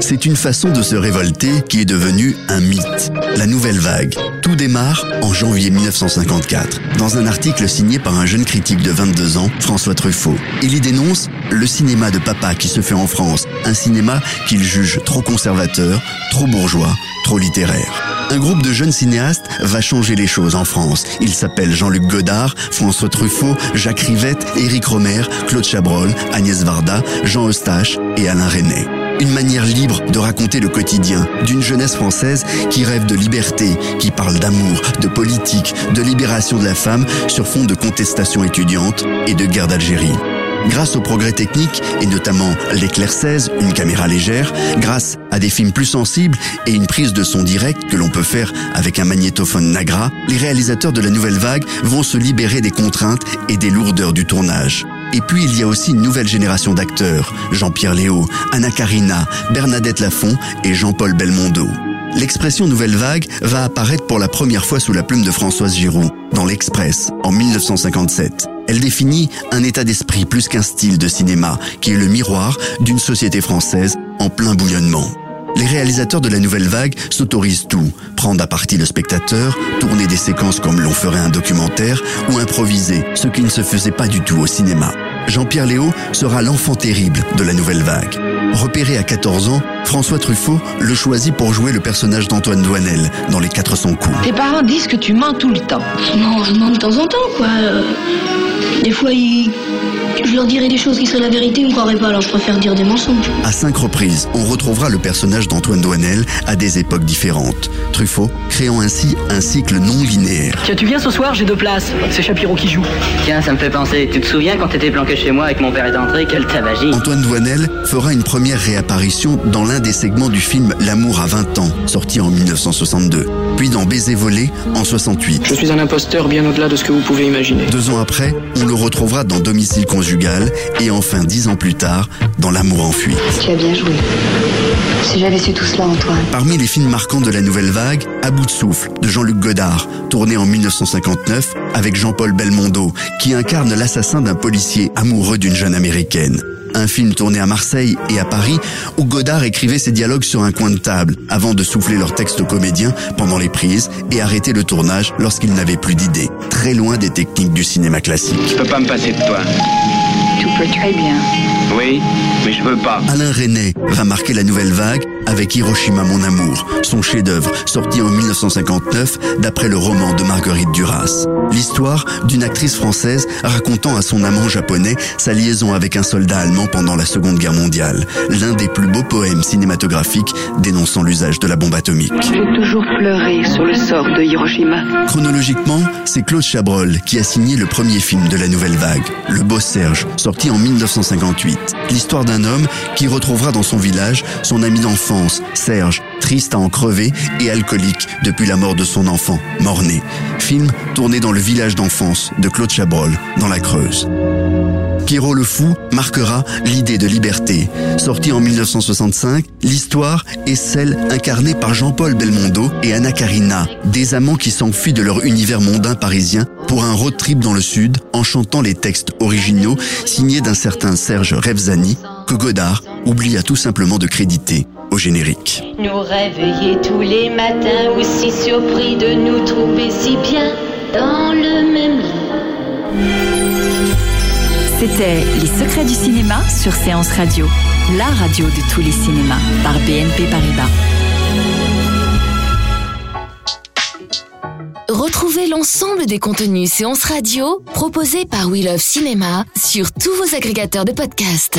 C'est une façon de se révolter qui est devenue un mythe. La nouvelle vague. Tout démarre en janvier 1954, dans un article signé par un jeune critique de 22 ans, François Truffaut. Il y dénonce le cinéma de papa qui se fait en France, un cinéma qu'il juge trop conservateur, trop bourgeois, trop littéraire. Un groupe de jeunes cinéastes va changer les choses en France. Ils s'appellent Jean-Luc Godard, François Truffaut, Jacques Rivette, Éric Romer, Claude Chabrol, Agnès Varda, Jean Eustache et Alain Resnais. Une manière libre de raconter le quotidien d'une jeunesse française qui rêve de liberté, qui parle d'amour, de politique, de libération de la femme sur fond de contestation étudiante et de guerre d'Algérie. Grâce au progrès technique, et notamment l'éclair 16, une caméra légère, grâce à des films plus sensibles et une prise de son direct que l'on peut faire avec un magnétophone Nagra, les réalisateurs de la nouvelle vague vont se libérer des contraintes et des lourdeurs du tournage. Et puis il y a aussi une nouvelle génération d'acteurs, Jean-Pierre Léo, Anna Karina, Bernadette Lafont et Jean-Paul Belmondo. L'expression nouvelle vague va apparaître pour la première fois sous la plume de Françoise Giroud, dans l'Express, en 1957. Elle définit un état d'esprit plus qu'un style de cinéma, qui est le miroir d'une société française en plein bouillonnement. Les réalisateurs de la nouvelle vague s'autorisent tout, prendre à partie le spectateur, tourner des séquences comme l'on ferait un documentaire, ou improviser, ce qui ne se faisait pas du tout au cinéma. Jean-Pierre Léo sera l'enfant terrible de la nouvelle vague. Repéré à 14 ans, François Truffaut le choisit pour jouer le personnage d'Antoine Douanel dans Les 400 coups. Tes parents disent que tu mens tout le temps. Non, je mens de temps en temps, quoi. Des fois, ils- je leur dirais des choses qui seraient la vérité, ils me croiraient pas, alors je préfère dire des mensonges. À cinq reprises, on retrouvera le personnage d'Antoine Douanel à des époques différentes. Truffaut créant ainsi un cycle non linéaire. Tiens, tu viens ce soir, j'ai deux places. C'est Shapiro qui joue. Tiens, ça me fait penser. Tu te souviens quand t'étais planqué chez moi et que mon père est entré Quelle tabagie Antoine Douanel fera une première réapparition dans l'un des segments du film L'amour à 20 ans, sorti en 1962, puis dans Baiser volé en 68. Je suis un imposteur bien au-delà de ce que vous pouvez imaginer. Deux ans après, on le retrouvera dans Domicile conjugal et enfin dix ans plus tard dans L'amour en fuite. Tu as bien joué. Si j'avais su tout cela, Antoine. Parmi les films marquants de la nouvelle vague, À bout de souffle de Jean-Luc Godard, tourné en 1959 avec Jean-Paul Belmondo, qui incarne l'assassin d'un policier amoureux d'une jeune américaine. Un film tourné à Marseille et à Paris où Godard écrivait ses dialogues sur un coin de table avant de souffler leur texte aux comédiens pendant les prises et arrêter le tournage lorsqu'il n'avait plus d'idées. Très loin des techniques du cinéma classique. Je peux pas me passer de toi. Tu peux très bien. Oui, mais je veux pas. Alain Resnais va marquer la nouvelle vague avec Hiroshima mon amour, son chef-d'œuvre sorti en 1959 d'après le roman de Marguerite Duras. L'histoire d'une actrice française racontant à son amant japonais sa liaison avec un soldat allemand pendant la Seconde Guerre mondiale, l'un des plus beaux poèmes cinématographiques dénonçant l'usage de la bombe atomique. J'ai toujours pleuré sur le sort de Hiroshima. Chronologiquement, c'est Claude Chabrol qui a signé le premier film de la nouvelle vague, Le Beau Serge, sorti en 1958. L'histoire d'un homme qui retrouvera dans son village son ami d'enfance, Serge, triste à en crever et alcoolique depuis la mort de son enfant, mort-né. Film tourné dans le village d'enfance de Claude Chabrol, dans la Creuse. Pierrot le Fou marquera l'idée de liberté. Sorti en 1965, l'histoire est celle incarnée par Jean-Paul Belmondo et Anna Karina, des amants qui s'enfuient de leur univers mondain parisien pour un road trip dans le sud en chantant les textes originaux signés d'un certain Serge Revzani que Godard oublia tout simplement de créditer au générique. Nous réveiller tous les matins, aussi surpris de nous trouver si bien dans le même lit. C'était Les secrets du cinéma sur Séance Radio, la radio de tous les cinémas par BNP Paribas. Retrouvez l'ensemble des contenus séances radio proposés par We Love Cinéma sur tous vos agrégateurs de podcasts.